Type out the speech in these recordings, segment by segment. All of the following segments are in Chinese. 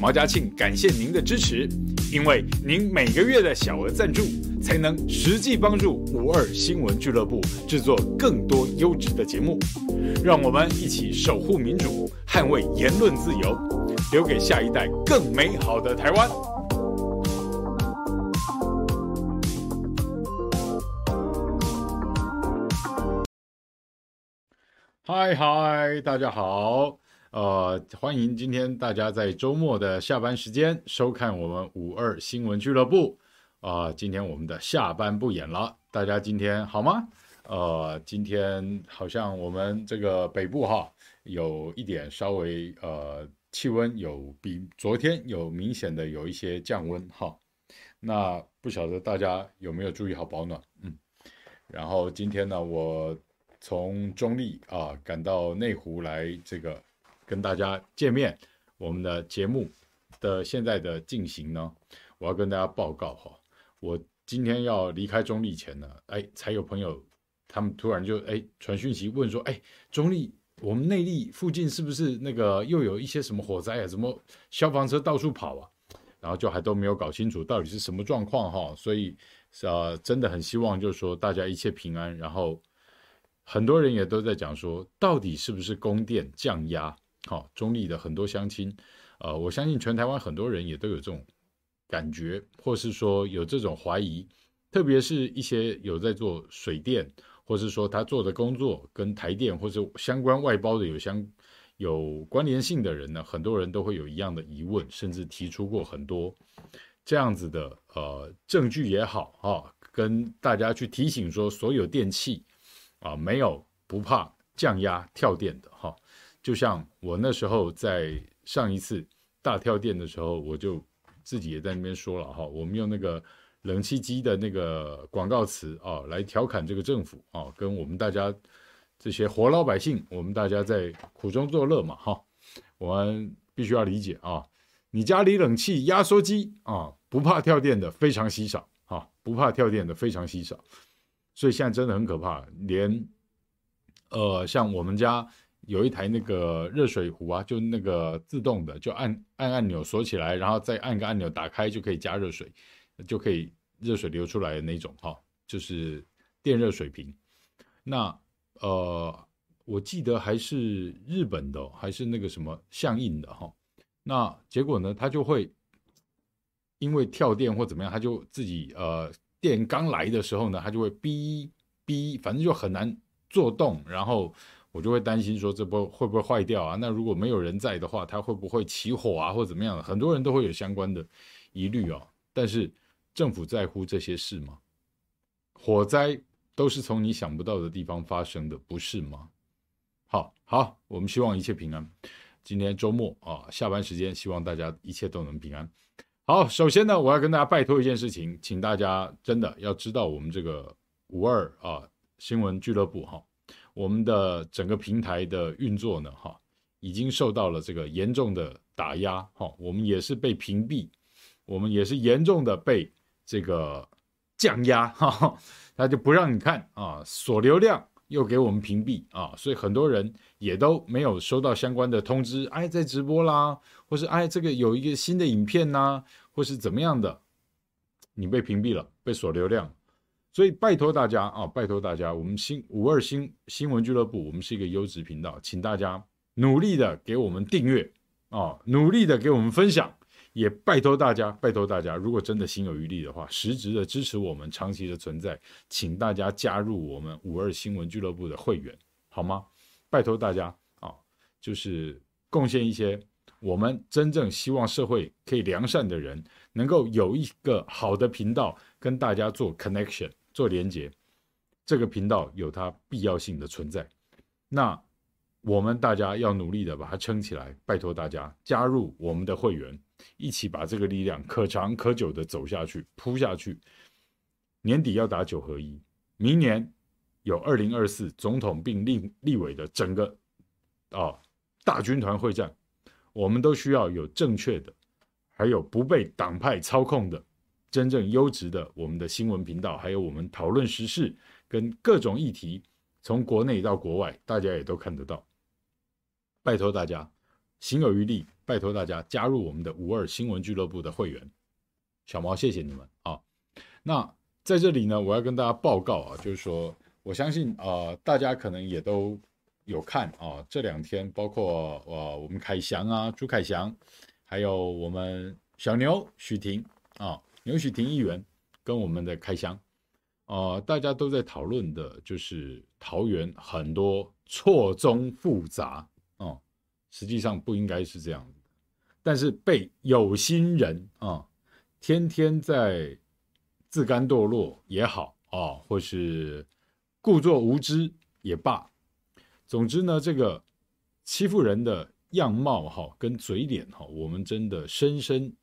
毛家庆感谢您的支持，因为您每个月的小额赞助，才能实际帮助五二新闻俱乐部制作更多优质的节目。让我们一起守护民主，捍卫言论自由，留给下一代更美好的台湾。嗨嗨，大家好，呃，欢迎今天大家在周末的下班时间收看我们五二新闻俱乐部。啊、今天我们的下班不演了，大家今天好吗？呃，今天好像我们这个北部哈有一点稍微呃气温有比昨天有明显的有一些降温哈。那不晓得大家有没有注意好保暖？嗯，然后今天呢我。从中立啊赶到内湖来，这个跟大家见面。我们的节目的现在的进行呢，我要跟大家报告哈。我今天要离开中立前呢，哎，才有朋友他们突然就哎传讯息问说，哎，中立我们内地附近是不是那个又有一些什么火灾啊？什么消防车到处跑啊？然后就还都没有搞清楚到底是什么状况哈。所以呃，真的很希望就是说大家一切平安，然后。很多人也都在讲说，到底是不是供电降压？好，中立的很多乡亲，呃，我相信全台湾很多人也都有这种感觉，或是说有这种怀疑，特别是一些有在做水电，或是说他做的工作跟台电或是相关外包的有相有关联性的人呢，很多人都会有一样的疑问，甚至提出过很多这样子的呃证据也好，哈，跟大家去提醒说，所有电器。啊，没有不怕降压跳电的哈，就像我那时候在上一次大跳电的时候，我就自己也在那边说了哈，我们用那个冷气机的那个广告词啊，来调侃这个政府啊，跟我们大家这些活老百姓，我们大家在苦中作乐嘛哈，我们必须要理解啊，你家里冷气压缩机啊，不怕跳电的非常稀少哈，不怕跳电的非常稀少。所以现在真的很可怕，连，呃，像我们家有一台那个热水壶啊，就那个自动的，就按按按钮锁起来，然后再按个按钮打开就可以加热水，就可以热水流出来的那种哈，就是电热水瓶。那呃，我记得还是日本的，还是那个什么相应的哈。那结果呢，它就会因为跳电或怎么样，它就自己呃。电刚来的时候呢，它就会哔哔，反正就很难做动。然后我就会担心说，这波会不会坏掉啊？那如果没有人在的话，它会不会起火啊，或怎么样的？很多人都会有相关的疑虑哦。但是政府在乎这些事吗？火灾都是从你想不到的地方发生的，不是吗？好，好，我们希望一切平安。今天周末啊，下班时间，希望大家一切都能平安。好，首先呢，我要跟大家拜托一件事情，请大家真的要知道我们这个五二啊新闻俱乐部哈，我们的整个平台的运作呢哈，已经受到了这个严重的打压哈，我们也是被屏蔽，我们也是严重的被这个降压 哈，他就不让你看啊，锁流量。又给我们屏蔽啊，所以很多人也都没有收到相关的通知，哎，在直播啦，或是哎，这个有一个新的影片呐，或是怎么样的，你被屏蔽了，被锁流量，所以拜托大家啊，拜托大家，我们新五二新新闻俱乐部，我们是一个优质频道，请大家努力的给我们订阅啊，努力的给我们分享。也拜托大家，拜托大家，如果真的心有余力的话，实质的支持我们长期的存在，请大家加入我们五二新闻俱乐部的会员，好吗？拜托大家啊，就是贡献一些我们真正希望社会可以良善的人，能够有一个好的频道跟大家做 connection 做连接，这个频道有它必要性的存在。那我们大家要努力的把它撑起来，拜托大家加入我们的会员。一起把这个力量可长可久的走下去，铺下去。年底要打九合一，明年有二零二四总统并立立委的整个啊、大军团会战，我们都需要有正确的，还有不被党派操控的真正优质的我们的新闻频道，还有我们讨论时事跟各种议题，从国内到国外，大家也都看得到。拜托大家，行有余力。拜托大家加入我们的五二新闻俱乐部的会员。小毛，谢谢你们啊！那在这里呢，我要跟大家报告啊，就是说，我相信啊、大家可能也都有看啊，这两天包括呃我们凯翔啊，朱凯翔，还有我们小牛许婷啊，牛许婷议员跟我们的开箱。呃，大家都在讨论的就是桃园很多错综复杂哦，实际上不应该是这样，但是被有心人啊、天天在自甘堕落也好啊、或是故作无知也罢，总之呢，这个欺负人的样貌哈、跟嘴脸哈、我们真的深深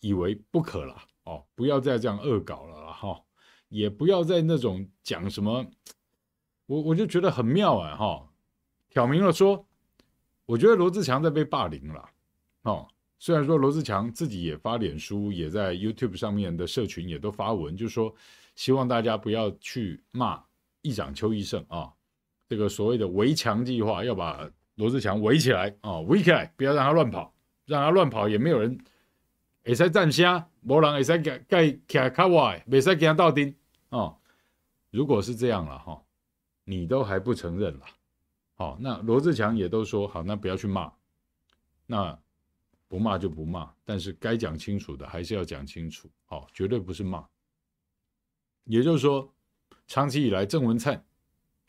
以为不可了哦，不要再这样恶搞了哈。也不要再那种讲什么，我我就觉得很妙啊哈，挑明了说，我觉得罗志强在被霸凌了哦。虽然说罗志强自己也发脸书，也在 YouTube 上面的社群也都发文，就说希望大家不要去骂议长邱奕胜啊，这个所谓的围墙计划要把罗志强围起来啊，围起来，不要让他乱跑，让他乱跑也没有人会使站声，没人会使盖盖徛较歪，没使跟他斗阵。哦，如果是这样了哈，你都还不承认了，好，那罗志强也都说好，那不要去骂，那不骂就不骂，但是该讲清楚的还是要讲清楚，好，绝对不是骂。也就是说，长期以来郑文灿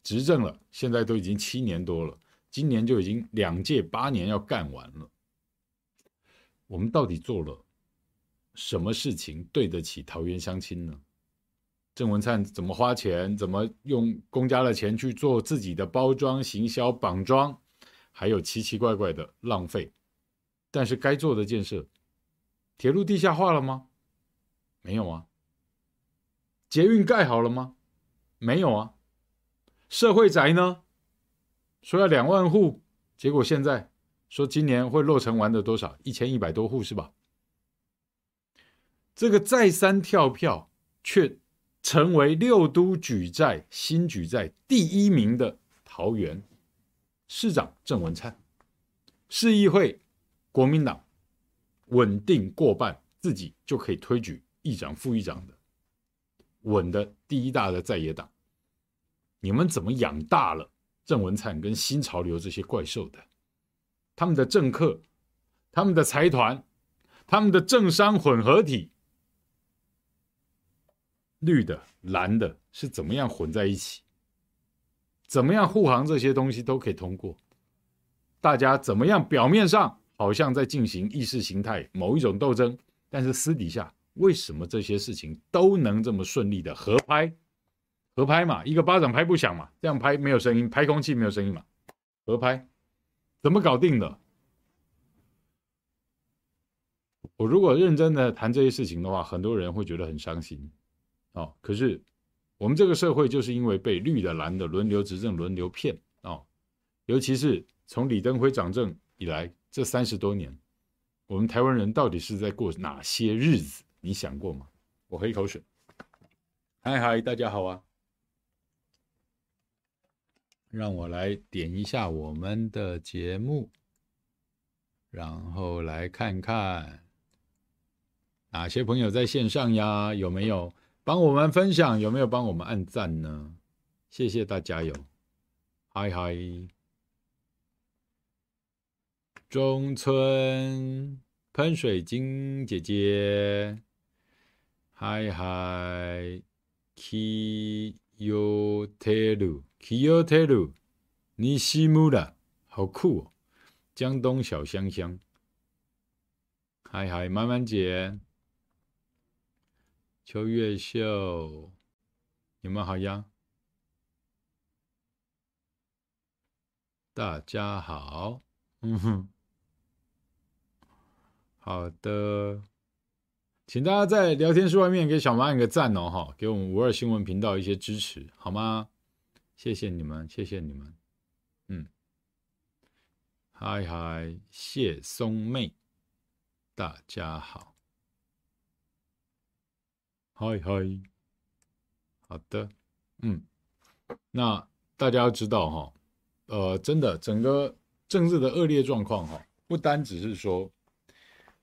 执政了，现在都已经七年多了，今年就已经两届八年要干完了，我们到底做了什么事情对得起桃园乡亲呢？郑文灿怎么花钱？怎么用公家的钱去做自己的包装、行销、绑装，还有奇奇怪怪的浪费。但是该做的建设，铁路地下化了吗？没有啊。捷运盖好了吗？没有啊。社会宅呢？说要两万户，结果现在说今年会落成完的多少？一千一百多户是吧？这个再三跳票，却。成为六都举债新举债第一名的桃园市长郑文灿，市议会国民党稳定过半，自己就可以推举议长、副议长的稳的第一大的在野党。你们怎么养大了郑文灿跟新潮流这些怪兽的？他们的政客、他们的财团、他们的政商混合体。绿的、蓝的是怎么样混在一起？怎么样护航这些东西都可以通过？大家怎么样？表面上好像在进行意识形态某一种斗争，但是私底下为什么这些事情都能这么顺利的合拍？合拍嘛，一个巴掌拍不响嘛，这样拍没有声音，拍空气没有声音嘛，合拍怎么搞定的？我如果认真的谈这些事情的话，很多人会觉得很伤心。哦，可是我们这个社会就是因为被绿的蓝的轮流执政轮流骗哦，尤其是从李登辉掌政以来这三十多年，我们台湾人到底是在过哪些日子？你想过吗？我喝一口水。嗨嗨，大家好啊！让我来点一下我们的节目，然后来看看哪些朋友在线上呀？有没有？帮我们分享，有没有帮我们按赞呢？谢谢大家哟！嗨嗨，中村喷水晶姐姐，嗨嗨，Kiyoteru，Kiyoteru，尼西木拉，好酷哦！江东小香香，嗨嗨，满满姐。邱月秀，你们好呀！大家好，嗯哼，好的，请大家在聊天室外面给小马按个赞哦，哈，给我们五二新闻频道一些支持，好吗？谢谢你们，谢谢你们，嗯，嗨嗨，谢松妹，大家好。嗨嗨，好的，嗯，那大家要知道哈，呃，真的整个政治的恶劣状况哈，不不单只是说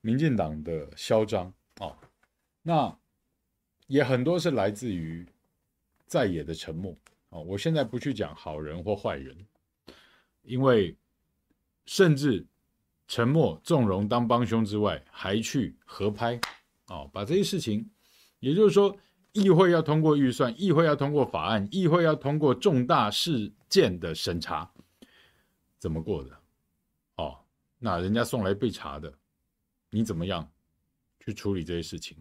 民进党的嚣张哦，那也很多是来自于在野的沉默哦。我现在不去讲好人或坏人，因为甚至沉默纵容当帮凶之外，还去合拍哦，把这些事情，也就是说，议会要通过预算，议会要通过法案，议会要通过重大事件的审查，怎么过的？哦，那人家送来被查的，你怎么样去处理这些事情？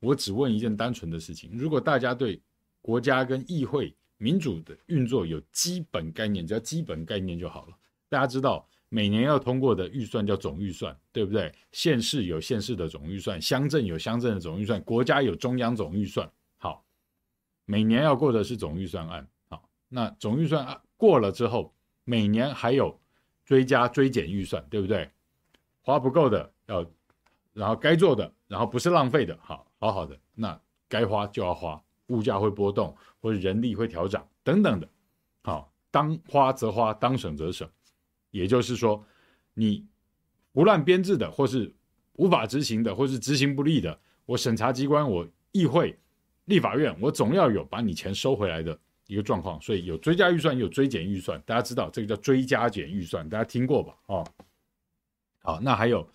我只问一件单纯的事情：如果大家对国家跟议会民主的运作有基本概念，只要基本概念就好了。大家知道，每年要通过的预算叫总预算，对不对？县市有县市的总预算，乡镇有乡镇的总预算，国家有中央总预算。好，每年要过的是总预算案。好，那总预算案过了之后，每年还有。追加追减预算，对不对？花不够的要，然后该做的，然后不是浪费的，好好好的，那该花就要花，物价会波动，或者人力会调涨等等的，好，当花则花，当省则省，也就是说，你胡乱编制的，或是无法执行的，或是执行不力的，我审查机关，我议会、立法院，我总要有把你钱收回来的。一个状况，所以有追加预算，有追减预算，大家知道这个叫追加减预算，大家听过吧？哦，好，那还有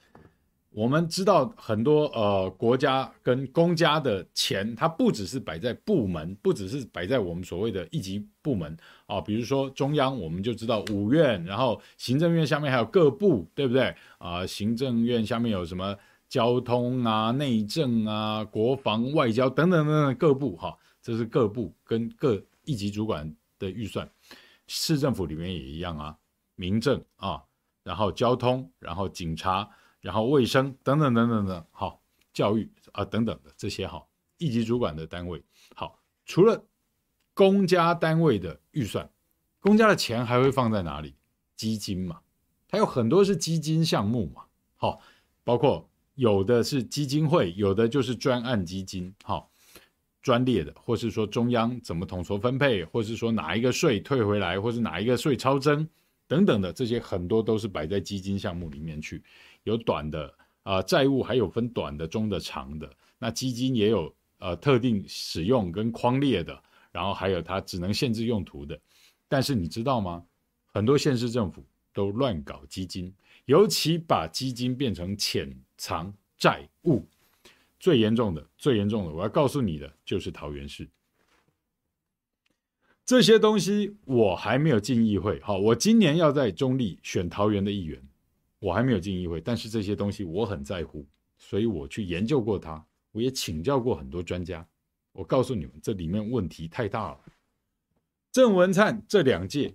我们知道很多呃国家跟公家的钱，它不只是摆在部门，不只是摆在我们所谓的一级部门啊、比如说中央，我们就知道五院，然后行政院下面还有各部，对不对啊、行政院下面有什么交通啊、内政啊、国防、外交等等等等各部哈、哦，这是各部跟各。一级主管的预算，市政府里面也一样啊，民政啊，然后交通，然后警察，然后卫生等等等等等，好，教育啊等等的这些好，一级主管的单位好，除了公家单位的预算，公家的钱还会放在哪里？基金嘛，它有很多是基金项目嘛，好，包括有的是基金会，有的就是专案基金，好。专列的，或是说中央怎么统筹分配，或是说哪一个税退回来，或是哪一个税超征等等的，这些很多都是摆在基金项目里面去。有短的啊、债务还有分短的、中的、长的。那基金也有呃特定使用跟框列的，然后还有它只能限制用途的。但是你知道吗？很多县市政府都乱搞基金，尤其把基金变成潜藏债务。最严重的，最严重的，我要告诉你的就是桃园市这些东西，我还没有进议会。好，我今年要在中坜选桃园的议员，我还没有进议会，但是这些东西我很在乎，所以我去研究过它，我也请教过很多专家。我告诉你们，这里面问题太大了。郑文灿这两届，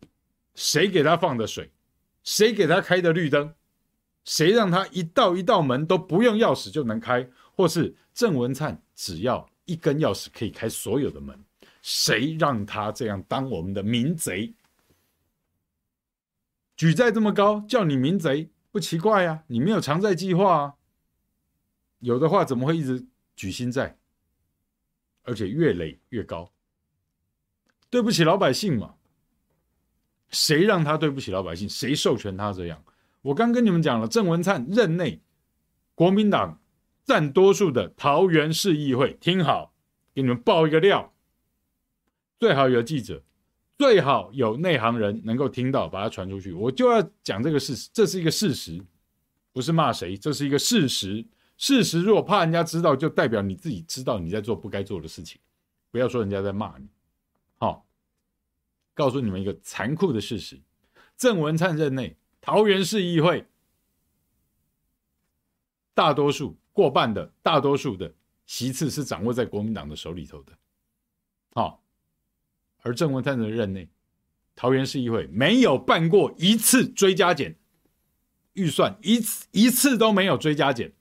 谁给他放的水？谁给他开的绿灯？谁让他一道一道门都不用钥匙就能开？或是郑文灿只要一根钥匙可以开所有的门，谁让他这样当我们的民贼？举债这么高，叫你民贼不奇怪呀、啊？你没有偿债计划啊？有的话怎么会一直举新债？而且越累越高，对不起老百姓嘛？谁让他对不起老百姓？谁授权他这样？我刚跟你们讲了，郑文灿任内，国民党。占多数的桃园市议会，听好，给你们爆一个料，最好有记者，最好有内行人能够听到，把它传出去。我就要讲这个事实，这是一个事实，不是骂谁，这是一个事实。事实如果怕人家知道，就代表你自己知道你在做不该做的事情，不要说人家在骂你。好，告诉你们一个残酷的事实：郑文灿任内，桃园市议会大多数。过半的大多数的席次是掌握在国民党的手里头的，好，而郑文灿的任内，桃园市议会没有办过一次追加减预算，一次一次都没有追加减，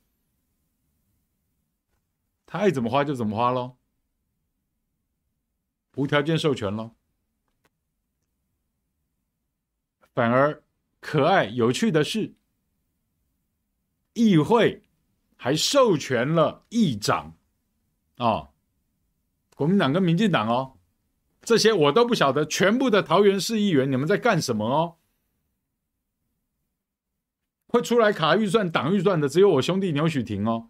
他爱怎么花就怎么花喽，无条件授权喽，反而可爱有趣的是，议会。还授权了议长，啊、哦，国民党跟民进党哦，这些我都不晓得，全部的桃园市议员你们在干什么哦？会出来卡预算、挡预算的，只有我兄弟牛许庭哦。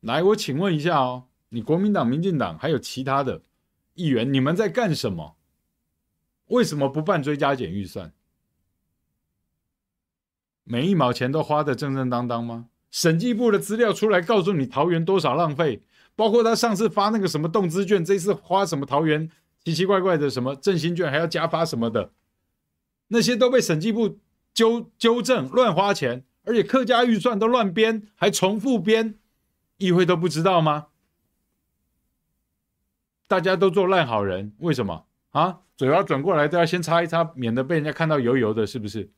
来，我请问一下哦，你国民党、民进党还有其他的议员，你们在干什么？为什么不办追加减预算？每一毛钱都花得正正当当吗？审计部的资料出来告诉你桃园多少浪费，包括他上次发那个什么动资券，这次花什么桃园奇奇怪怪的什么振兴券，还要加发什么的，那些都被审计部纠纠正乱花钱，而且客家预算都乱编，还重复编。议会都不知道吗？大家都做烂好人，为什么啊？嘴巴转过来都要先擦一擦，免得被人家看到油油的，是不是？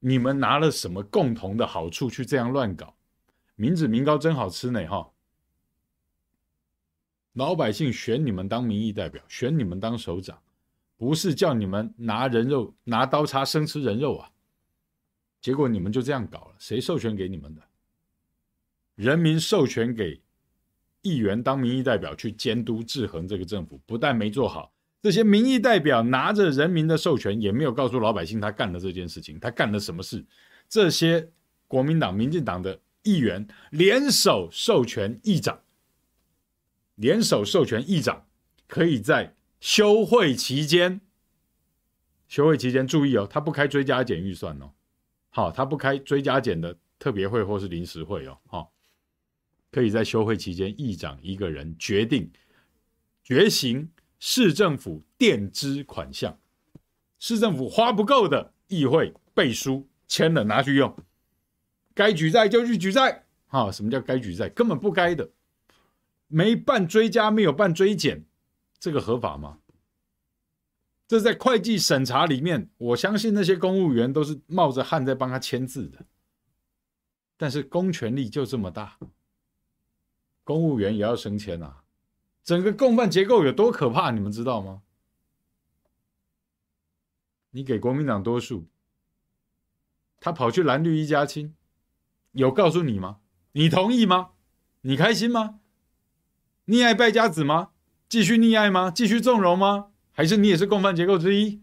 你们拿了什么共同的好处去这样乱搞？民脂民膏真好吃呢，哈！老百姓选你们当民意代表，选你们当首长，不是叫你们拿人肉、拿刀叉生吃人肉啊！结果你们就这样搞了，谁授权给你们的？人民授权给议员当民意代表去监督制衡这个政府，不但没做好，这些民意代表拿着人民的授权，也没有告诉老百姓他干了这件事情，他干了什么事？这些国民党、民进党的议员联手授权议长，联手授权议长可以在休会期间，休会期间注意哦，他不开追加减预算哦，好，他不开追加减的特别会或是临时会哦，好。可以在休会期间，议长一个人决定决行市政府垫支款项，市政府花不够的，议会背书签了拿去用，该举债就去举债。哈，什么叫该举债？根本不该的，没办追加，没有办追减，这个合法吗？这在会计审查里面，我相信那些公务员都是冒着汗在帮他签字的，但是公权力就这么大。公务员也要升迁啊！整个共犯结构有多可怕，你们知道吗？你给国民党多数，他跑去蓝绿一家亲，有告诉你吗？你同意吗？你开心吗？溺爱败家子吗？继续溺爱吗？继续纵容吗？还是你也是共犯结构之一？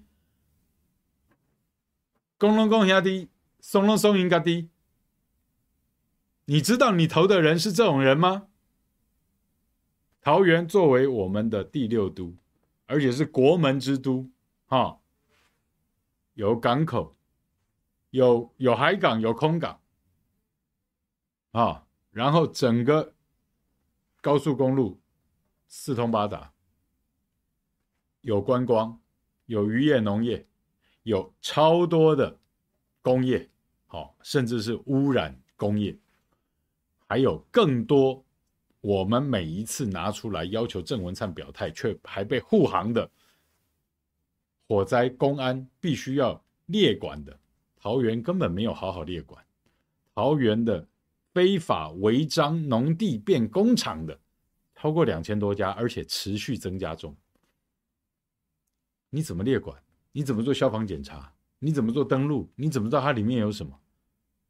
公龙公兄弟，松龙松赢家弟，你知道你投的人是这种人吗？桃园作为我们的第六都，而且是国门之都，哈，有港口，有有海港，有空港，啊，然后整个高速公路四通八达，有观光，有渔业、农业，有超多的工业，好，甚至是污染工业，还有更多。我们每一次拿出来要求郑文灿表态，却还被护航的火灾公安必须要列管的桃园根本没有好好列管，桃园的非法违章农地变工厂的超过两千多家，而且持续增加中。你怎么列管？你怎么做消防检查？你怎么做登录？你怎么知道它里面有什么？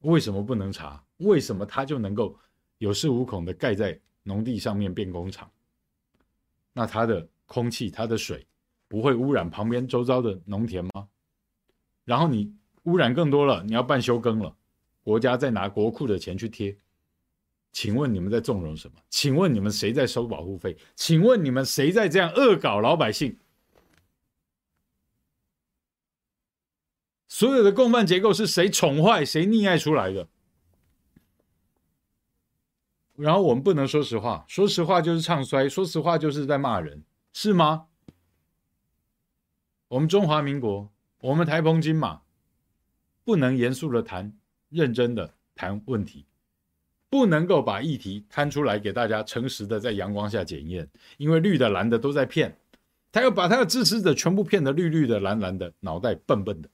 为什么不能查？为什么它就能够有恃无恐的盖在？农地上面变工厂，那它的空气、它的水不会污染旁边周遭的农田吗？然后你污染更多了，你要办休耕了，国家在拿国库的钱去贴，请问你们在纵容什么？请问你们谁在收保护费？请问你们谁在这样恶搞老百姓？所有的共犯结构是谁宠坏、谁溺爱出来的？然后我们不能说实话，说实话就是唱衰，说实话就是在骂人，是吗？我们中华民国，我们台澎金马，不能严肃的谈，认真的谈问题，不能够把议题摊出来给大家诚实的在阳光下检验，因为绿的蓝的都在骗，他要把他的支持者全部骗得绿绿的蓝蓝的，脑袋笨笨的。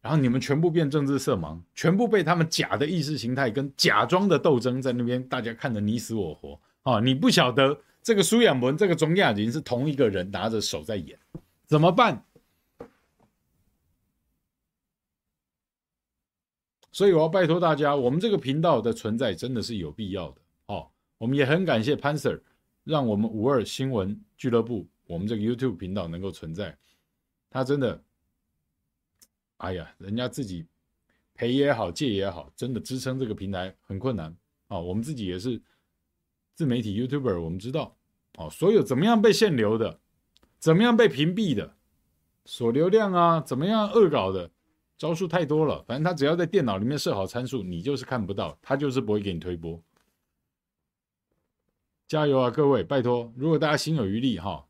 然后你们全部变政治色盲，全部被他们假的意识形态跟假装的斗争在那边，大家看得你死我活啊！你不晓得这个苏亚文、这个钟亚林是同一个人拿着手在演，怎么办？所以我要拜托大家，我们这个频道的存在真的是有必要的哦。我们也很感谢潘 Sir，让我们五二新闻俱乐部我们这个 YouTube 频道能够存在，他真的。哎呀，人家自己赔也好，借也好，真的支撑这个平台很困难啊。我们自己也是自媒体 YouTuber，我们知道哦，所有怎么样被限流的，怎么样被屏蔽的，锁流量啊，怎么样恶搞的。招数太多了，反正他只要在电脑里面设好参数，你就是看不到，他就是不会给你推波。加油啊，各位！拜托，如果大家心有余力哈，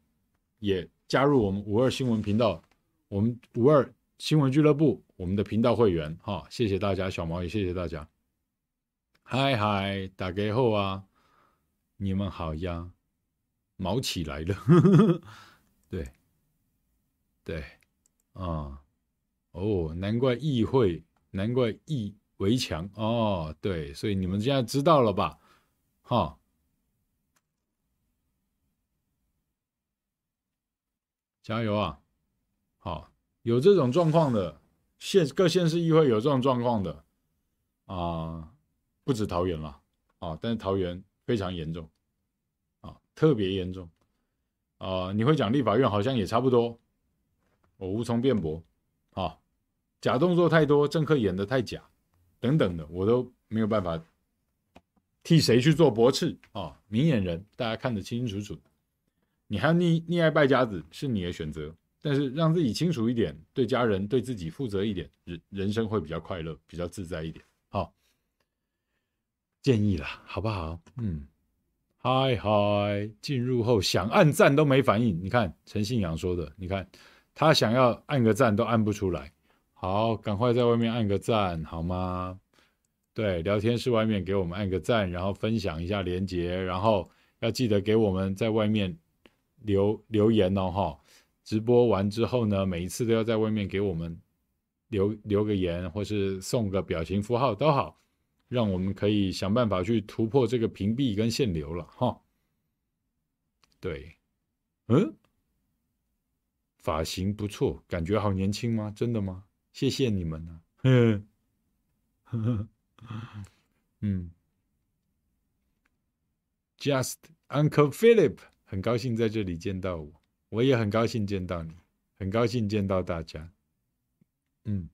也加入我们五二新闻频道，我们五二新闻俱乐部，我们的频道会员哈，谢谢大家，小毛也谢谢大家。嗨嗨，打给后啊，你们好呀，毛起来了，对，对，啊。哦，难怪议会，难怪议围墙哦，对，所以你们现在知道了吧？哈，加油啊！好，有这种状况的县各县市议会有这种状况的啊、不止桃园了啊，但是桃园非常严重。啊，特别严重。啊、你会讲立法院好像也差不多，我无从辩驳。啊。假动作太多，政客演的太假，等等的，我都没有办法替谁去做驳斥啊！明眼人，大家看得清清楚楚。你还要溺溺爱败家子是你的选择，但是让自己清楚一点，对家人、对自己负责一点，人人生会比较快乐，比较自在一点。好，建议啦，好不好？嗯，嗨嗨，进入后想按赞都没反应。你看陈信阳说的，你看他想要按个赞都按不出来。好，赶快在外面按个赞，好吗？对，聊天室外面给我们按个赞，然后分享一下连接，然后要记得给我们在外面留留言哦，哈！直播完之后呢，每一次都要在外面给我们留留个言，或是送个表情符号都好，让我们可以想办法去突破这个屏蔽跟限流了，哈。对，嗯，发型不错，感觉好年轻吗？真的吗？谢谢你们呢、啊，嗯，Just Uncle Philip，很高兴在这里见到我，我也很高兴见到你，很高兴见到大家，嗯，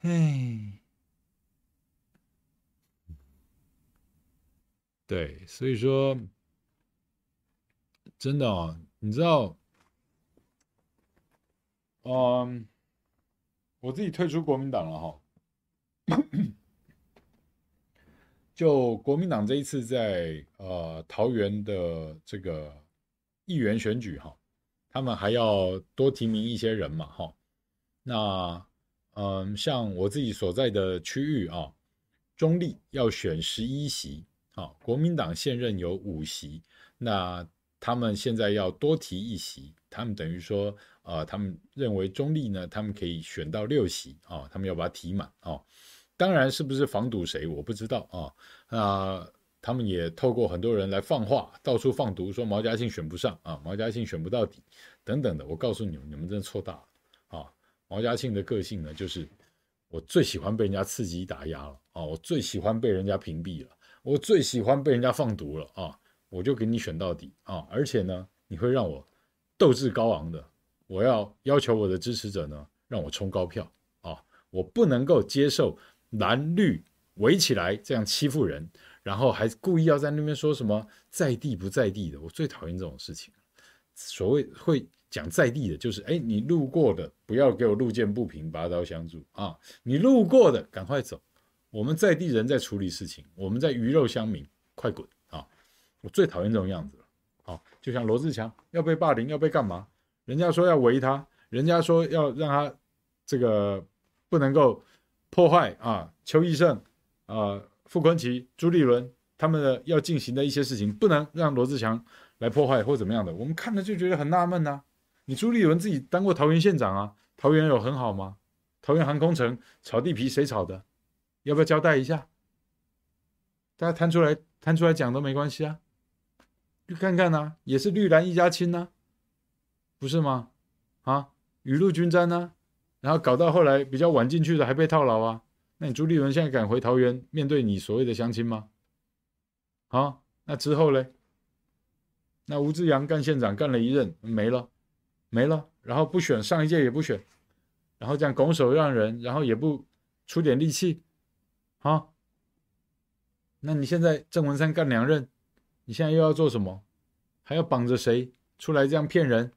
哎，对，所以说，真的哦，你知道。嗯，我自己退出国民党了哈。就国民党这一次在呃桃园的这个议员选举哈，他们还要多提名一些人嘛哈。那嗯，像我自己所在的区域啊，中立要选十一席啊，国民党现任有五席，那他们现在要多提一席，他们等于说。啊、他们认为中立呢，他们可以选到六席啊、他们要把它提满啊、当然是不是防堵谁，我不知道啊。那、他们也透过很多人来放话，到处放毒，说毛家庆选不上啊，毛家庆选不到底等等的。我告诉你们，你们真的错大了啊！毛家庆的个性呢，就是我最喜欢被人家刺激打压了啊，我最喜欢被人家屏蔽了，我最喜欢被人家放毒了啊，我就给你选到底啊！而且呢，你会让我斗志高昂的。我要要求我的支持者呢，让我冲高票啊！我不能够接受蓝绿围起来这样欺负人，然后还故意要在那边说什么在地不在地的，我最讨厌这种事情。所谓会讲在地的，就是哎，你路过的不要给我路见不平拔刀相助啊！你路过的赶快走，我们在地人在处理事情，我们在鱼肉乡民，快滚啊！我最讨厌这种样子了。好，就像罗志强要被霸凌，要被干嘛？人家说要围他，人家说要让他这个不能够破坏啊，邱奕胜啊、傅昆萁、朱立伦他们的要进行的一些事情，不能让罗志强来破坏或怎么样的。我们看了就觉得很纳闷呐。你朱立伦自己当过桃园县长啊，桃园有很好吗？桃园航空城炒地皮谁炒的？要不要交代一下？大家摊出来摊出来讲都没关系啊，去看看呐，也是绿蓝一家亲呐。不是吗？啊，雨露均沾呢，然后搞到后来比较晚进去的还被套牢啊。那你朱立伦现在敢回桃园面对你所谓的乡亲吗？啊，那之后嘞？那吴志扬干县长干了一任没了，没了，然后不选，上一届也不选，然后这样拱手让人，然后也不出点力气，啊？那你现在郑文山干两任，你现在又要做什么？还要绑着谁出来这样骗人？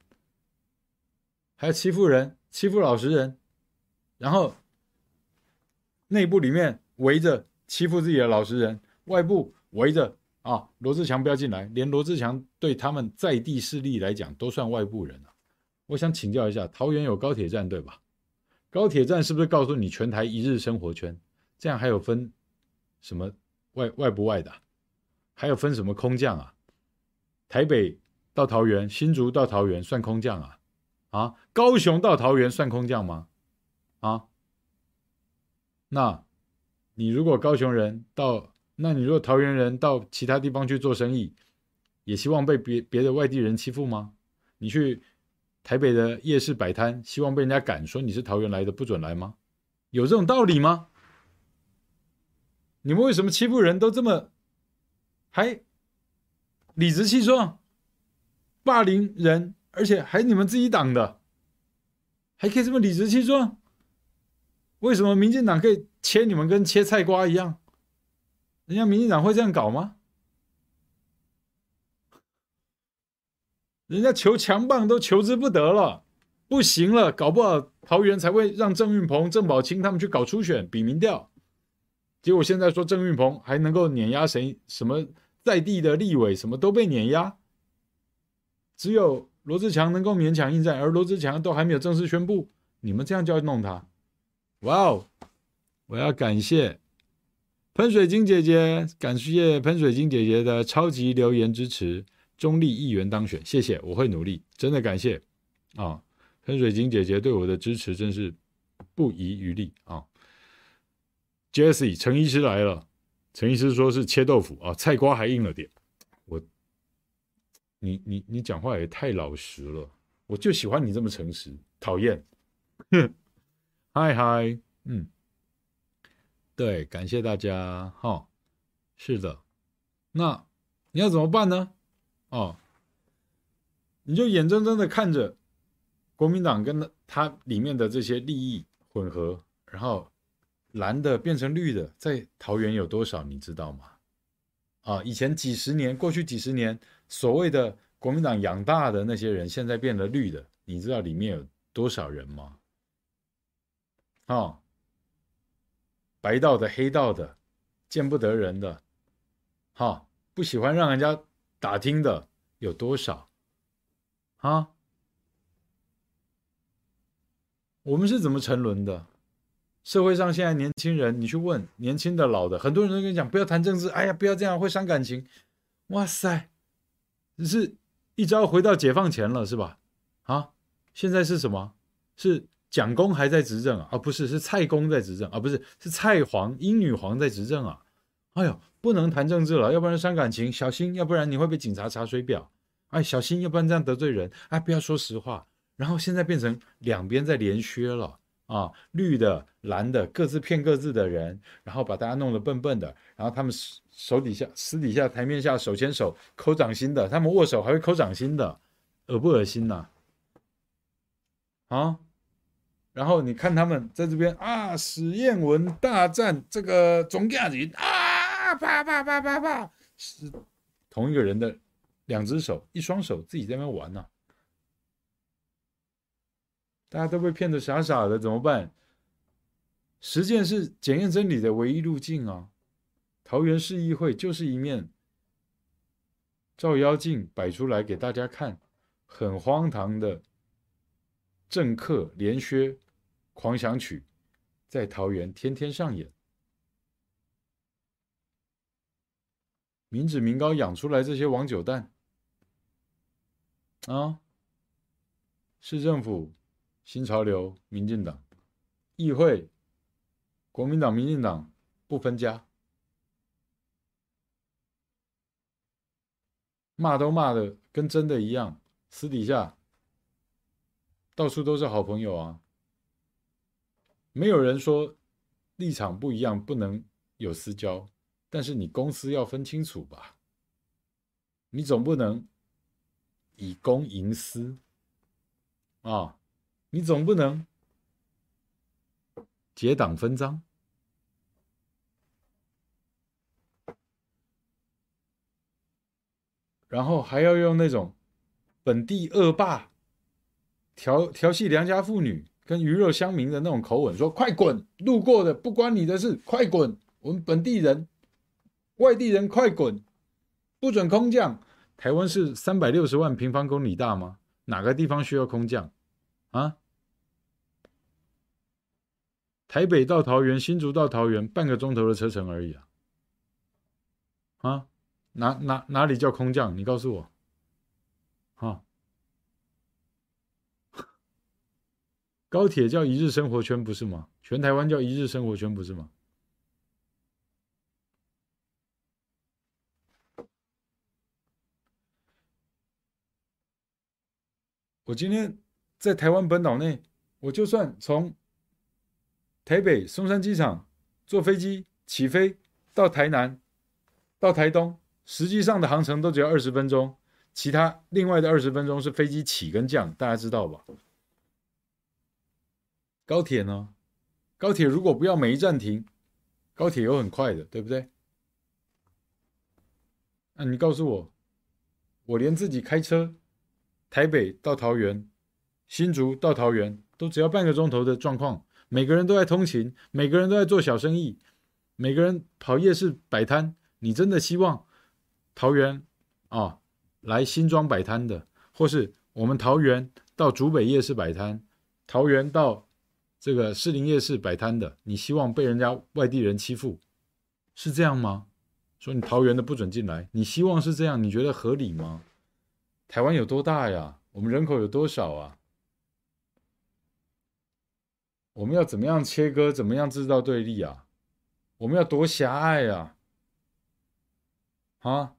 还要欺负人，欺负老实人，然后内部里面围着欺负自己的老实人，外部围着。啊，罗志强不要进来，连罗志强对他们在地势力来讲都算外部人了。我想请教一下，桃园有高铁站对吧？高铁站是不是告诉你全台一日生活圈？这样还有分什么外外不外的？还有分什么空降啊？台北到桃园，新竹到桃园算空降啊？啊，高雄到桃园算空降吗？啊，那你如果高雄人到。那你如果桃园人到其他地方去做生意，也希望被别别的外地人欺负吗？你去台北的夜市摆摊，希望被人家赶说你是桃园来的，不准来吗？有这种道理吗？你们为什么欺负人都这么还理直气壮，霸凌人，而且还你们自己党的，还可以这么理直气壮？为什么民进党可以切你们跟切菜瓜一样？人家民进党会这样搞吗？人家求强棒都求之不得了，不行了，搞不好桃园才会让郑运鹏、郑宝清他们去搞初选、比民调。结果现在说郑运鹏还能够碾压谁？什么在地的立委什么都被碾压，只有罗志强能够勉强应战，而罗志强都还没有正式宣布。你们这样就要弄他？哇哦！我要感谢。喷水晶姐姐，感谢喷水晶姐姐的超级留言支持，中立议员当选，谢谢，我会努力，真的感谢啊！喷水晶姐姐对我的支持真是不遗余力啊！Jesse，陈医师来了，陈医师说是切豆腐啊，菜瓜还硬了点，你你你讲话也太老实了，我就喜欢你这么诚实，讨厌，哼，嗨嗨，嗯。对，感谢大家哈、是的，那你要怎么办呢？哦，你就眼睁睁的看着国民党跟他里面的这些利益混合，然后蓝的变成绿的，在桃园有多少你知道吗？啊，以前几十年过去几十年所谓的国民党养大的那些人，现在变了绿的，你知道里面有多少人吗？哦。白道的、黑道的、见不得人的，哈，不喜欢让人家打听的有多少？啊，我们是怎么沉沦的？社会上现在年轻人，你去问年轻的、老的，很多人都跟你讲，不要谈政治，哎呀，不要这样，会伤感情。哇塞，只是一朝回到解放前了，是吧？啊，现在是什么？是。蒋公还在执政啊？啊，不是，是蔡公在执政啊？不是，是蔡皇、英女皇在执政啊？哎呦，不能谈政治了，要不然伤感情，小心，要不然你会被警察查水表。哎，小心，要不然这样得罪人。哎，不要说实话。然后现在变成两边在连削了啊，绿的、蓝的各自骗各自的人，然后把大家弄得笨笨的。然后他们手底下、私底下、台面下手牵手抠掌心的，他们握手还会抠掌心的，恶不恶心呐、啊？然后你看他们在这边啊，史艳文大战这个总统啊，啪啪啪啪啪，是同一个人的两只手，一双手自己在那边玩呢、大家都被骗得傻傻的，怎么办？实践是检验真理的唯一路径啊！桃园市议会就是一面照妖镜摆出来给大家看，很荒唐的政客连削。狂想曲在桃园天天上演，民脂民膏养出来这些王九蛋啊！市政府新潮流，民进党议会国民党、民进党不分家，骂都骂的跟真的一样，私底下到处都是好朋友啊。没有人说立场不一样不能有私交，但是你公私要分清楚吧？你总不能以公营私啊！你总不能结党分赃，然后还要用那种本地恶霸调调戏良家妇女跟鱼肉乡民的那种口吻说：“快滚！路过的不关你的事，快滚！我们本地人、外地人快滚，不准空降。台湾是三百六十万平方公里大吗？哪个地方需要空降？啊？”台北到桃园，新竹到桃园，半个钟头的车程而已啊！啊，哪哪哪里叫空降？你告诉我，啊，高铁叫一日生活圈不是吗？全台湾叫一日生活圈不是吗？我今天在台湾本岛内，我就算从。台北松山机场坐飞机起飞到台南，到台东，实际上的航程都只要二十分钟，其他另外的二十分钟是飞机起跟降，大家知道吧？高铁呢？高铁如果不要每一站停，高铁有很快的，对不对？那你告诉我，我连自己开车，台北到桃园，新竹到桃园，都只要半个钟头的状况。每个人都在通勤，每个人都在做小生意，每个人跑夜市摆摊。你真的希望桃园啊、来新庄摆摊的，或是我们桃园到竹北夜市摆摊，桃园到这个士林夜市摆摊的，你希望被人家外地人欺负，是这样吗？说你桃园的不准进来，你希望是这样？你觉得合理吗？台湾有多大呀？我们人口有多少啊？我们要怎么样切割？怎么样制造对立啊？我们要多狭隘啊！啊，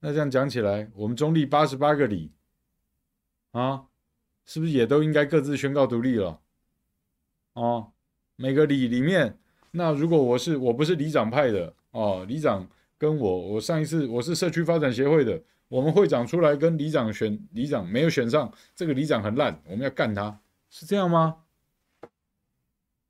那这样讲起来，我们中立八十八个里啊，是不是也都应该各自宣告独立了？啊，每个里里面，那如果我是我不是里长派的哦，里长跟我，我上一次我是社区发展协会的，我们会长出来跟里长选，里长没有选上，这个里长很烂，我们要干他，是这样吗？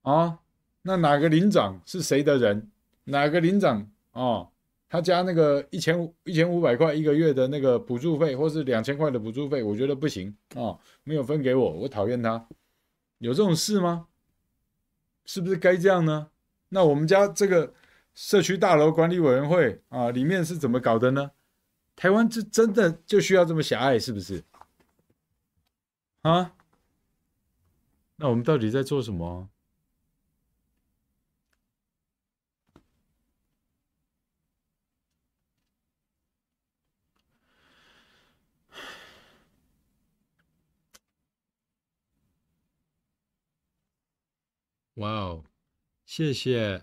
啊，那哪个领长是谁的人？哪个领长啊？他加那个一千一千五百块一个月的那个补助费，或是两千块的补助费，我觉得不行啊，没有分给我，我讨厌他。有这种事吗？是不是该这样呢？那我们家这个社区大楼管理委员会啊，里面是怎么搞的呢？台湾这真的就需要这么狭隘，是不是？啊？那我们到底在做什么？哇哦，谢谢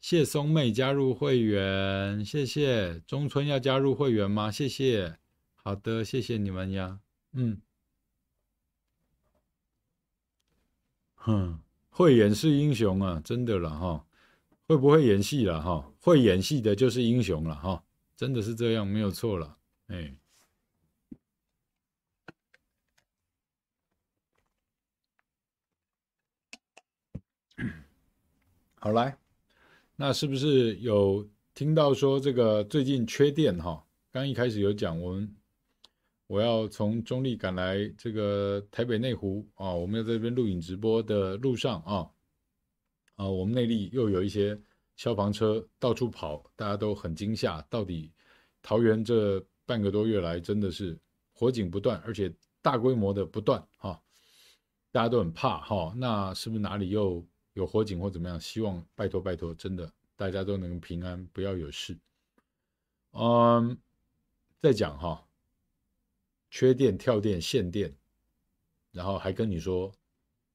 谢松妹加入会员，谢谢中村要加入会员吗？谢谢，好的，谢谢你们呀。嗯，哼，会演是英雄啊，真的了哈，会不会演戏了哈？会演戏的就是英雄了哈，真的是这样，没有错了，哎。好来，那是不是有听到说这个最近缺电哈？刚一开始有讲，我们我要从中立赶来这个台北内湖啊，我们要在这边录影直播的路上啊啊，我们内坜又有一些消防车到处跑，大家都很惊吓，到底桃园这半个多月来真的是火警不断，而且大规模的不断哈，大家都很怕哈，那是不是哪里又？有火警或怎么样，希望拜托拜托，真的大家都能平安，不要有事。嗯，再讲哈，缺电、跳电、限电，然后还跟你说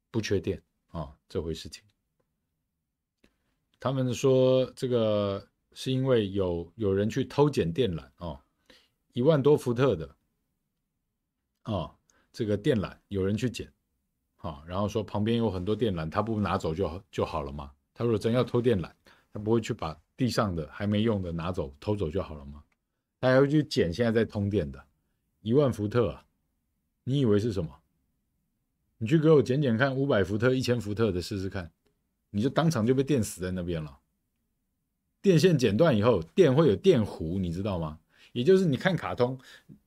不缺电啊，这回事情。他们说这个是因为有有人去偷剪电缆哦，一万多伏特的啊，这个电缆有人去剪。啊，然后说旁边有很多电缆，他不拿走就好就好了吗？他如果真要偷电缆，他不会去把地上的还没用的拿走偷走就好了吗？他还会去捡现在在通电的，一万伏特啊，你以为是什么？你去给我剪剪看，五百伏特、一千伏特的试试看，你就当场就被电死在那边了。电线剪断以后，电会有电弧，你知道吗？也就是你看卡通，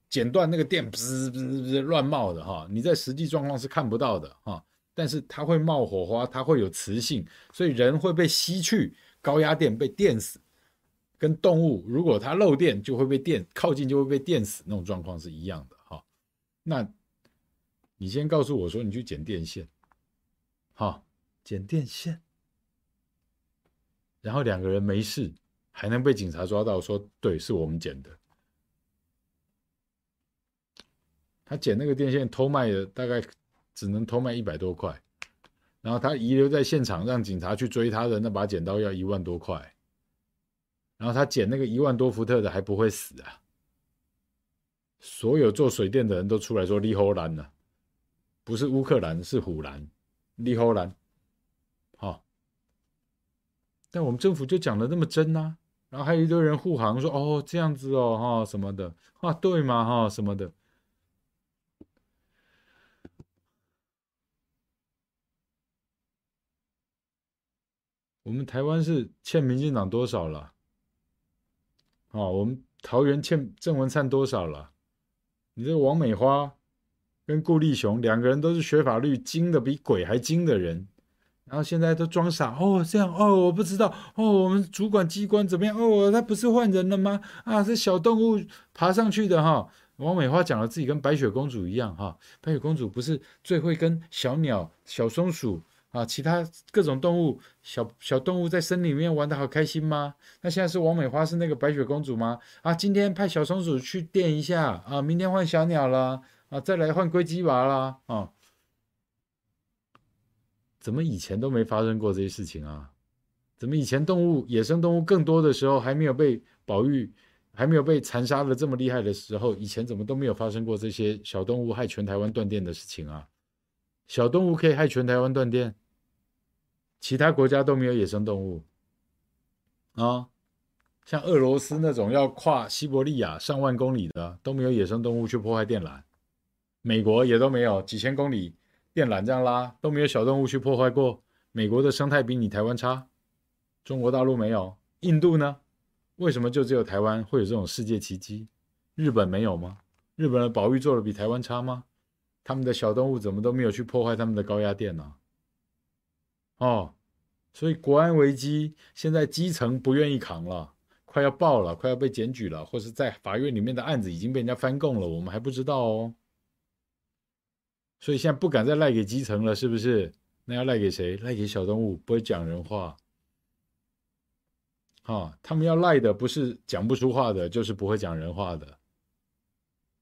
剪断那个电，滋滋滋乱冒的哈，你在实际状况是看不到的哈。但是它会冒火花，它会有磁性，所以人会被吸去高压电，被电死。跟动物如果它漏电，就会被电靠近就会被电死，那种状况是一样的哈。那你先告诉我说你去剪电线，好，剪电线，然后两个人没事，还能被警察抓到，说对，是我们剪的。他剪那个电线偷卖的大概。只能偷卖一百多块，然后他遗留在现场，让警察去追他的那把剪刀要一万多块，然后他剪那个一万多伏特的还不会死啊！所有做水电的人都出来说利荷兰了，不是乌克兰是虎兰，利荷兰，好，但我们政府就讲的那么真呐、然后还有一堆人护航说哦这样子哦哈什么的啊对吗哈什么的。我们台湾是欠民进党多少了？啊，我们桃园欠郑文灿多少了？你这个王美花跟顾立雄两个人都是学法律精的比鬼还精的人，然后现在都装傻哦，这样哦，我不知道哦，我们主管机关怎么样哦？他不是换人了吗？啊，这小动物爬上去的哈。王美花讲了自己跟白雪公主一样哈，白雪公主不是最会跟小鸟、小松鼠。啊，其他各种动物，小小动物在森林里面玩的好开心吗？那现在是王美花是那个白雪公主吗？啊，今天派小松鼠去电一下啊，明天换小鸟了啊，再来换龟鸡娃啦啊，怎么以前都没发生过这些事情啊？怎么以前动物野生动物更多的时候还没有被保育，还没有被残杀的这么厉害的时候，以前怎么都没有发生过这些小动物害全台湾断电的事情啊？小动物可以害全台湾断电，其他国家都没有野生动物啊，像俄罗斯那种要跨西伯利亚上万公里的都没有野生动物去破坏电缆，美国也都没有几千公里电缆这样拉都没有小动物去破坏过，美国的生态比你台湾差，中国大陆没有，印度呢？为什么就只有台湾会有这种世界奇迹？日本没有吗？日本的保育做的比台湾差吗？他们的小动物怎么都没有去破坏他们的高压电呢？哦，所以国安危机现在基层不愿意扛了，快要爆了，快要被检举了，或是在法院里面的案子已经被人家翻供了，我们还不知道哦。所以现在不敢再赖给基层了，是不是？那要赖给谁？赖给小动物，不会讲人话。哦，他们要赖的不是讲不出话的，就是不会讲人话的。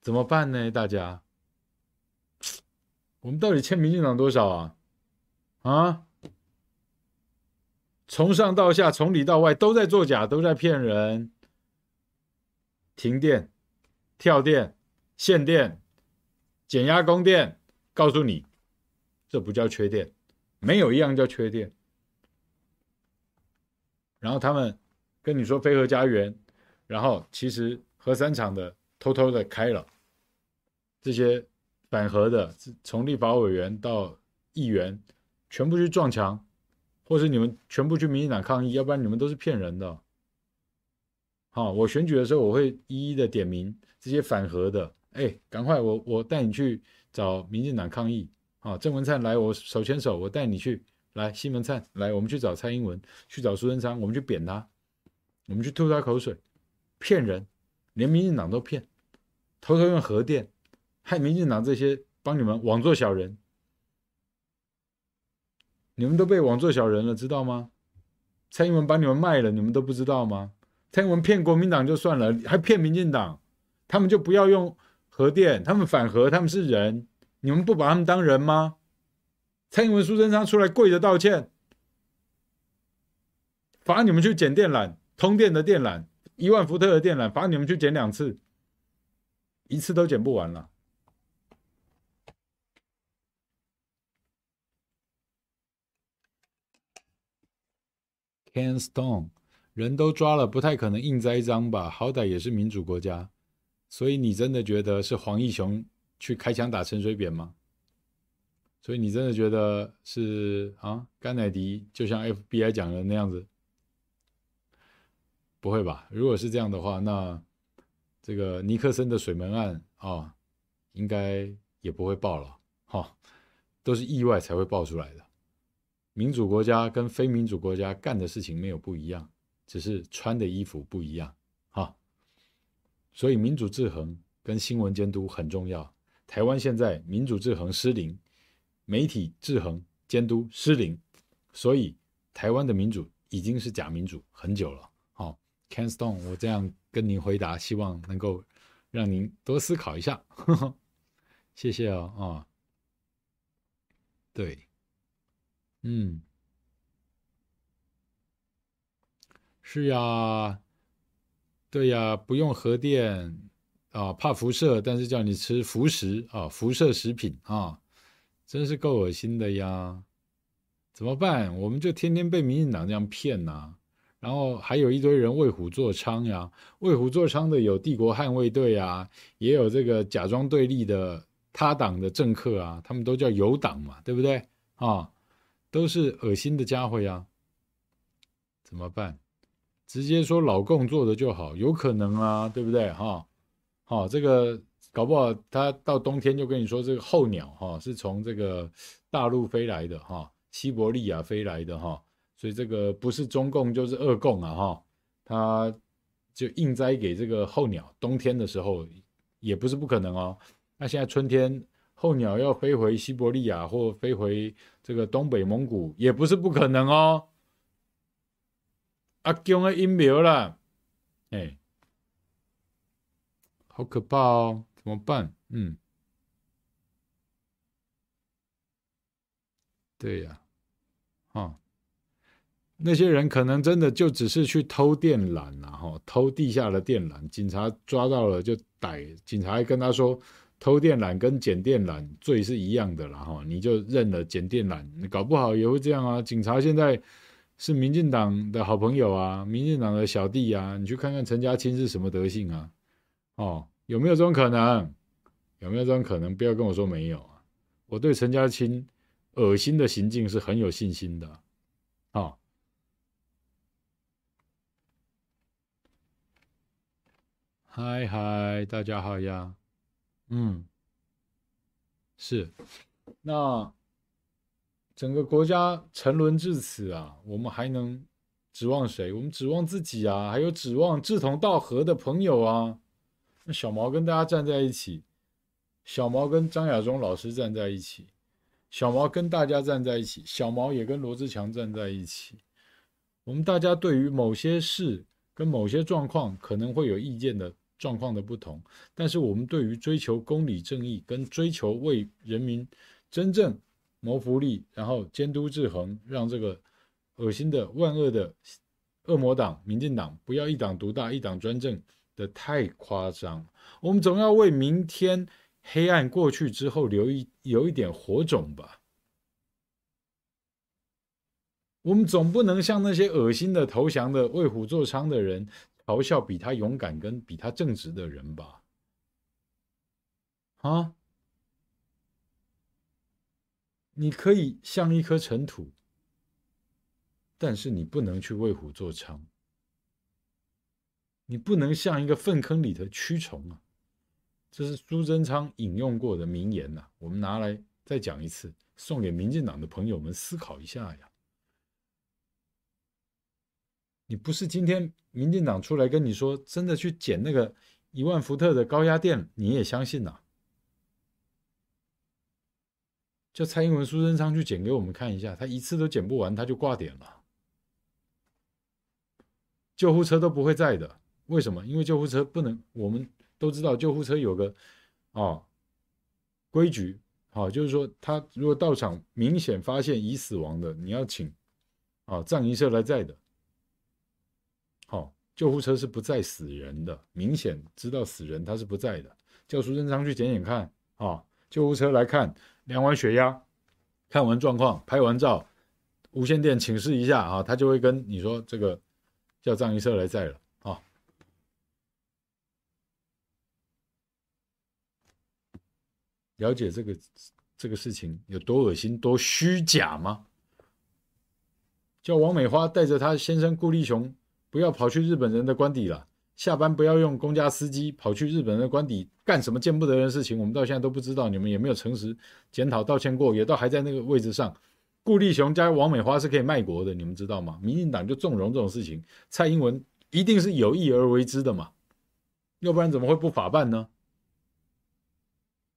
怎么办呢？大家？我们到底欠民进党多少啊？啊！从上到下，从里到外都在作假，都在骗人。停电、跳电、限电、减压供电，告诉你，这不叫缺电，没有一样叫缺电。然后他们跟你说非核家园，然后其实核三厂的偷偷的开了这些。反核的，从立法委员到议员，全部去撞墙，或是你们全部去民进党抗议，要不然你们都是骗人的。好，我选举的时候，我会一一的点名这些反核的，哎，赶快我我带你去找民进党抗议。好，郑文灿来，我手牵手，我带你去。来，西门灿来，我们去找蔡英文，去找苏贞昌，我们去扁他，我们去吐他口水，骗人，连民进党都骗，偷偷用核电。害民进党这些帮你们枉做小人，你们都被网做小人了，知道吗？蔡英文把你们卖了，你们都不知道吗？蔡英文骗国民党就算了，还骗民进党，他们就不要用核电，他们反核，他们是人，你们不把他们当人吗？蔡英文、苏贞昌出来跪着道歉，罚你们去捡电缆，通电的电缆，一万伏特的电缆，罚你们去捡两次，一次都捡不完了。Ken Stone，人都抓了，不太可能硬栽赃吧？好歹也是民主国家，所以你真的觉得是黄义雄去开枪打陈水扁吗？所以你真的觉得是啊？甘乃迪就像 FBI 讲的那样子？不会吧？如果是这样的话，那这个尼克森的水门案啊，应该也不会爆了哈、哦，都是意外才会爆出来的。民主国家跟非民主国家干的事情没有不一样，只是穿的衣服不一样哈、所以民主制衡跟新闻监督很重要。台湾现在民主制衡失灵，媒体制衡监督失灵，所以台湾的民主已经是假民主很久了。好 Ken Stone，我这样跟您回答，希望能够让您多思考一下。呵呵，谢谢哦，啊、对，嗯，是呀，对呀，不用核电啊，怕辐射，但是叫你吃辐食啊，辐射食品啊，真是够恶心的呀！怎么办？我们就天天被民进党这样骗呐、然后还有一堆人为虎作伥呀，为虎作伥的有帝国捍卫队啊，也有这个假装对立的他党的政客啊，他们都叫友党嘛，对不对啊？都是恶心的家伙呀，怎么办？直接说老共做的就好，有可能啊，对不对哈？好，这个搞不好他到冬天就跟你说这个候鸟哈是从这个大陆飞来的哈，西伯利亚飞来的哈。所以这个不是中共就是俄共啊哈，他就硬栽给这个候鸟，冬天的时候也不是不可能哦。那现在春天候鸟要飞回西伯利亚或飞回这个东北蒙古也不是不可能哦。阿公的阴谋啦，哎，好可怕哦，怎么办？嗯，对呀，啊。那些人可能真的就只是去偷电缆呐，哈，偷地下的电缆，警察抓到了就逮，警察还跟他说，偷电缆跟捡电缆罪是一样的啦，哈，你就认了捡电缆，搞不好也会这样啊。警察现在是民进党的好朋友啊，民进党的小弟啊，你去看看陈家青是什么德性啊？哦，有没有这种可能？有没有这种可能？不要跟我说没有啊，我对陈家青恶心的行径是很有信心的，哦。嗨嗨，大家好呀。嗯，是。那整个国家沉沦至此啊，我们还能指望谁？我们指望自己啊，还有指望志同道合的朋友啊。那小毛跟大家站在一起，小毛跟张亚中老师站在一起，小毛跟大家站在一起，小毛也跟罗志强站在一起。我们大家对于某些事跟某些状况可能会有意见的。状况的不同，但是我们对于追求公理正义跟追求为人民真正谋福利，然后监督制衡，让这个恶心的万恶的恶魔党民进党不要一党独大、一党专政的太夸张。我们总要为明天黑暗过去之后留一有一点火种吧。我们总不能像那些恶心的投降的为虎作伥的人。嘲笑比他勇敢跟比他正直的人吧，啊！你可以像一颗尘土，但是你不能去为虎作伥，你不能像一个粪坑里的蛆虫啊！这是苏贞昌引用过的名言呐，我们拿来再讲一次，送给民进党的朋友们思考一下呀。你不是今天民进党出来跟你说，真的去捡那个一万伏特的高压电，你也相信呐、叫蔡英文、苏贞昌去捡给我们看一下，他一次都捡不完，他就挂点了。救护车都不会在的，为什么？因为救护车不能，我们都知道救护车有个啊规矩，好，就是说他如果到场明显发现已死亡的，你要请啊葬仪社来载的。好，救护车是不载死人的，明显知道死人他是不载的。叫苏贞昌去捡捡看啊，救护车来看，量完血压，看完状况，拍完照，无线电请示一下啊，他就会跟你说这个叫葬仪社来载了啊。了解这个这个事情有多恶心、多虚假吗？叫王美花带着她先生顾立雄不要跑去日本人的官邸了，下班不要用公家司机跑去日本人的官邸干什么见不得人的事情，我们到现在都不知道，你们也没有诚实检讨道歉过，也都还在那个位置上。顾立雄加王美花是可以卖国的，你们知道吗？民进党就纵容这种事情，蔡英文一定是有意而为之的嘛，要不然怎么会不法办呢？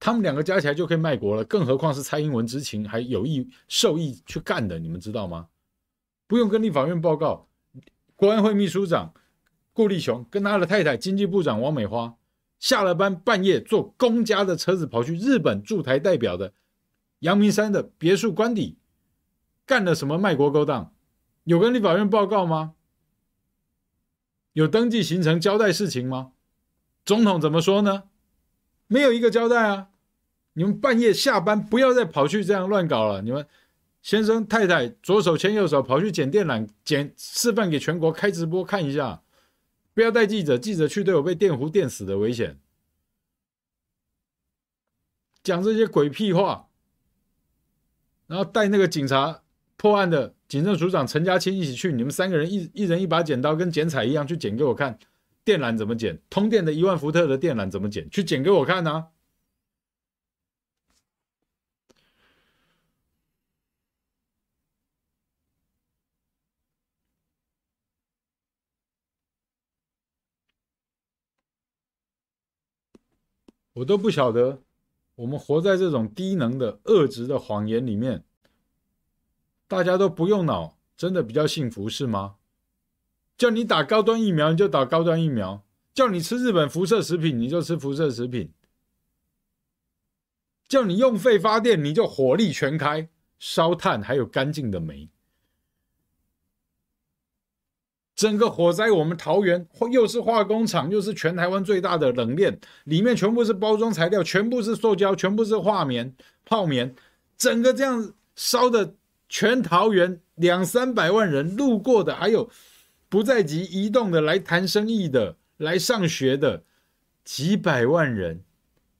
他们两个加起来就可以卖国了，更何况是蔡英文知情还有意受意去干的，你们知道吗？不用跟立法院报告，国安会秘书长顾立雄跟他的太太经济部长王美花下了班半夜坐公家的车子跑去日本驻台代表的阳明山的别墅官邸。干了什么卖国勾当？有跟立法院报告吗？有登记行程交代事情吗？总统怎么说呢？没有一个交代啊！你们半夜下班不要再跑去这样乱搞了。你们先生太太左手牵右手跑去捡电缆，捡示范给全国开直播看一下。不要带记者，记者去都有被电弧电死的危险。讲这些鬼屁话，然后带那个警察。破案的警政署长陈家钦一起去，你们三个人一一人一把剪刀，跟剪彩一样去剪给我看，电缆怎么剪？通电的一万伏特的电缆怎么剪？去剪给我看啊！我都不晓得，我们活在这种低能的恶质的谎言里面。大家都不用脑，真的比较幸福是吗？叫你打高端疫苗，你就打高端疫苗；叫你吃日本辐射食品，你就吃辐射食品；叫你用肺发电，你就火力全开，烧炭还有干净的煤。整个火灾，我们桃园又是化工厂，又是全台湾最大的冷链，里面全部是包装材料，全部是塑胶，全部是化棉、泡棉，整个这样烧的。全桃园两三百万人路过的，还有不在籍移动的，来谈生意的，来上学的，几百万人，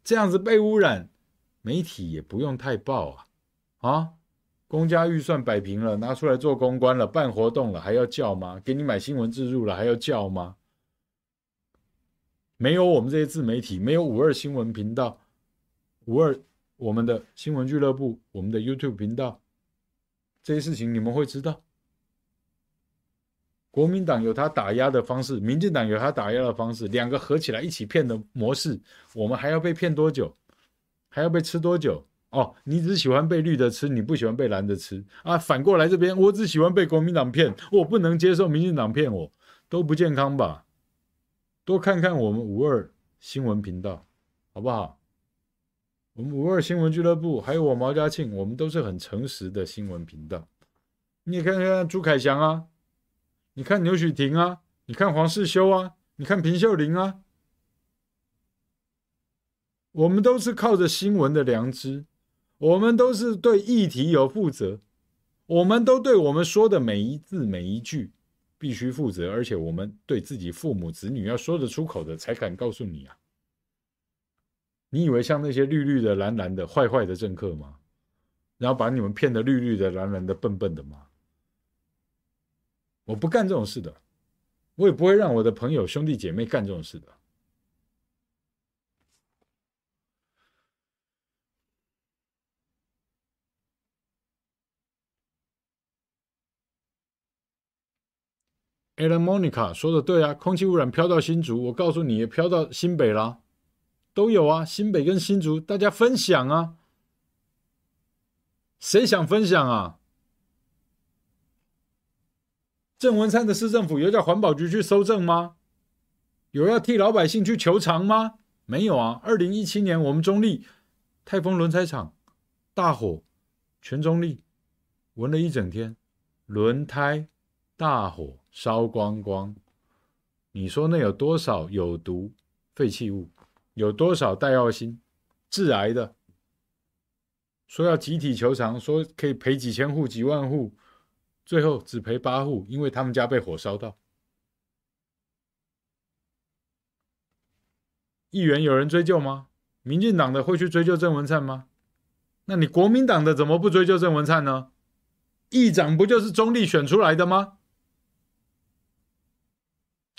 这样子被污染，媒体也不用太报啊！啊，公家预算摆平了，拿出来做公关了，办活动了，还要叫吗？给你买新闻自助了，还要叫吗？没有我们这些自媒体，没有五二新闻频道，五二我们的新闻俱乐部，我们的 YouTube 频道。这些事情你们会知道，国民党有他打压的方式，民进党有他打压的方式，两个合起来一起骗的模式，我们还要被骗多久？还要被吃多久？哦，你只喜欢被绿的吃，你不喜欢被蓝的吃啊？反过来这边，我只喜欢被国民党骗，我不能接受民进党骗我，都不健康吧？多看看我们五二新闻频道，好不好？我们五二新闻俱乐部，还有我毛家庆，我们都是很诚实的新闻频道。你也看看朱凯翔啊，你看牛煦庭啊，你看黄世修啊，你看平秀玲啊，我们都是靠着新闻的良知，我们都是对议题有负责，我们都对我们说的每一字每一句必须负责，而且我们对自己父母子女要说得出口的，才敢告诉你啊。你以为像那些绿绿的、蓝蓝的、坏坏的政客吗？然后把你们骗得绿绿的、蓝蓝的、笨笨的吗？我不干这种事的，我也不会让我的朋友、兄弟姐妹干这种事的。Ellen Monica 说的对啊，空气污染飘到新竹，我告诉你也飘到新北啦。都有啊，新北跟新竹，大家分享啊。谁想分享啊？郑文灿的市政府有叫环保局去搜证吗？有要替老百姓去求偿吗？没有啊。二零一七年我们中立泰丰轮胎厂大火，全中立闻了一整天，轮胎大火烧光光。你说那有多少有毒废弃物？有多少戴奥辛致癌的？说要集体求偿，说可以赔几千户、几万户，最后只赔八户，因为他们家被火烧到。议员有人追究吗？民进党的会去追究郑文灿吗？那你国民党的怎么不追究郑文灿呢？议长不就是中立选出来的吗？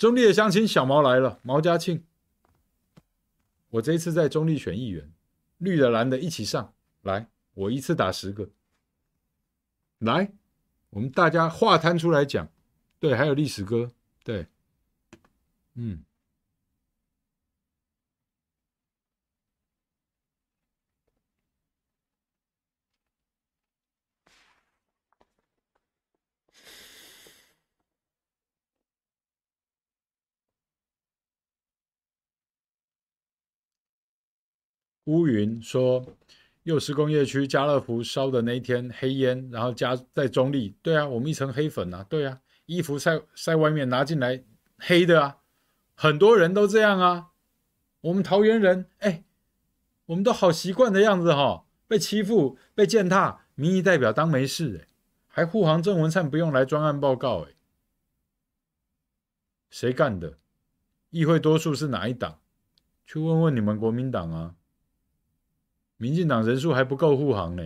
中立的乡亲小毛来了，毛家庆，我这一次在中立选议员，绿的蓝的一起上来，我一次打十个，来，我们大家话摊出来讲，对，还有历史歌，对，嗯。乌云说：“幼狮工业区家乐福烧的那一天黑烟，然后加在中立，对啊，我们一层黑粉啊，对啊，衣服晒晒外面拿进来黑的啊，很多人都这样啊。我们桃园人，哎，我们都好习惯的样子哈、被欺负被践踏，民意代表当没事哎，还护航郑文灿不用来专案报告哎，谁干的？议会多数是哪一党？去问问你们国民党啊。”民进党人数还不够护航呢，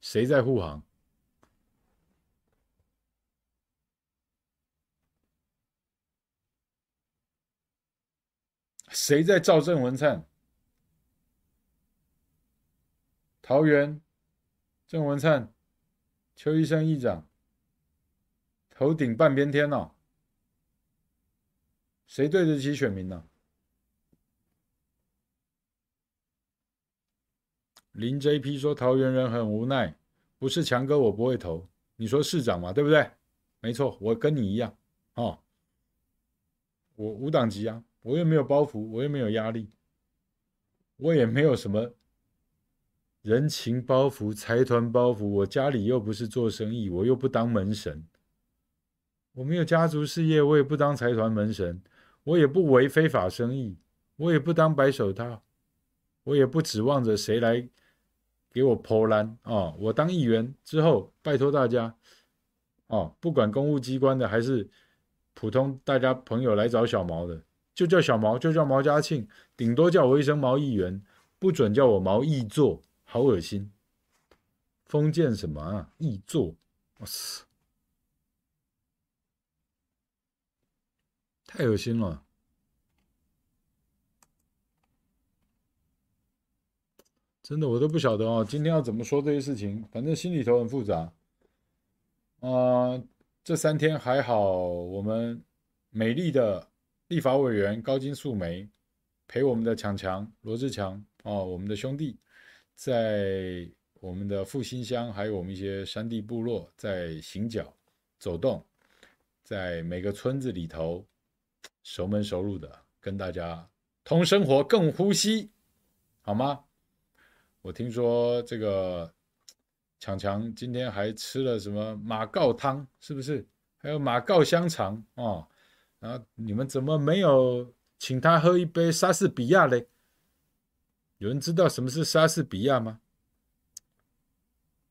谁在护航？谁在罩郑文灿？桃园郑文灿、邱医生议长头顶半边天哦，谁对得起选民呢？林 JP 说：“桃园人很无奈，不是强哥我不会投。你说市长嘛，对不对？没错，我跟你一样哦。我无党籍啊，我又没有包袱，我又没有压力，我也没有什么人情包袱、财团包袱。我家里又不是做生意，我又不当门神，我没有家族事业，我也不当财团门神，我也不为非法生意，我也不当白手套，我也不指望着谁来。”给我破烂啊！我当议员之后，拜托大家哦，不管公务机关的还是普通大家朋友来找小毛的，就叫小毛，就叫毛家庆，顶多叫我一声毛议员，不准叫我毛议座，好恶心！封建什么啊？议座，我操，太恶心了！真的，我都不晓得哦。今天要怎么说这些事情，反正心里头很复杂。啊、这三天还好，我们美丽的立法委员高金素梅陪我们的强强罗志强哦，我们的兄弟在我们的复兴乡，还有我们一些山地部落，在行脚走动，在每个村子里头熟门熟路的跟大家同生活共呼吸，好吗？我听说这个强强今天还吃了什么马告汤，是不是？还有马告香肠哦。然后你们怎么没有请他喝一杯莎士比亚嘞？有人知道什么是莎士比亚吗？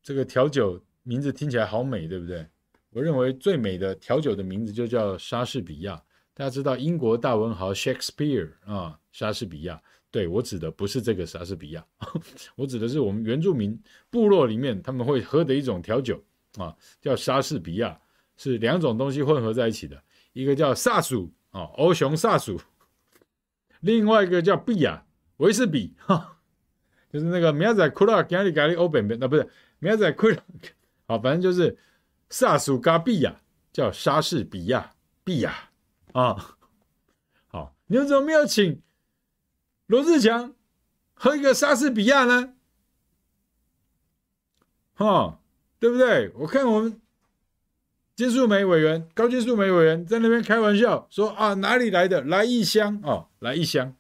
这个调酒名字听起来好美，对不对？我认为最美的调酒的名字就叫莎士比亚。大家知道英国大文豪 Shakespeare 啊，莎士比亚。对，我指的不是这个莎士比亚，我指的是我们原住民部落里面他们会喝的一种调酒啊，叫莎士比亚，是两种东西混合在一起的，一个叫萨鼠啊，欧熊萨鼠，另外一个叫比亚维士比，哈，就是那个苗仔库拉咖喱咖喱欧本本，那不是苗仔库拉，好，反正就是萨鼠咖比亚，叫莎士比亚比亚啊，好，你们怎么没有请？罗志强喝一个莎士比亚呢？哈，对不对？我看我们金素梅委员、高金素梅委员在那边开玩笑说啊，哪里来的？来一箱哦，来一箱，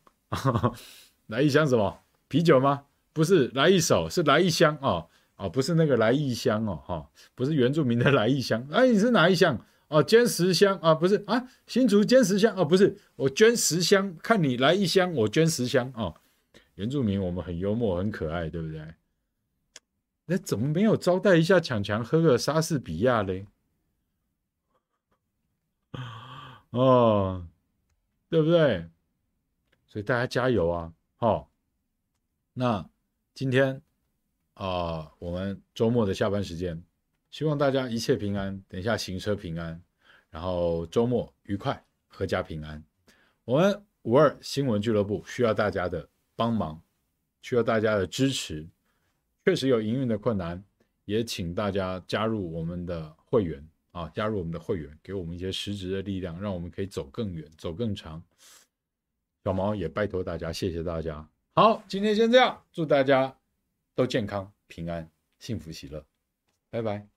来一箱什么？啤酒吗？不是，来一首是来一箱哦哦，不是那个来一箱哦哈，不是原住民的来一箱。哎，你是哪一箱？哦，捐十箱啊，不是啊，新竹捐十箱哦，不是，我捐十箱，看你来一箱，我捐十箱哦。原住民我们很幽默，很可爱，对不对？那怎么没有招待一下强强喝个莎士比亚嘞？哦，对不对？所以大家加油啊！好、哦，那今天啊、我们周末的下班时间，希望大家一切平安，等一下行车平安，然后周末愉快，阖家平安。我们五二新闻俱乐部需要大家的帮忙，需要大家的支持。确实有营运的困难，也请大家加入我们的会员啊，加入我们的会员，给我们一些实质的力量，让我们可以走更远，走更长。小毛也拜托大家，谢谢大家。好，今天先这样，祝大家都健康、平安、幸福、喜乐，拜拜。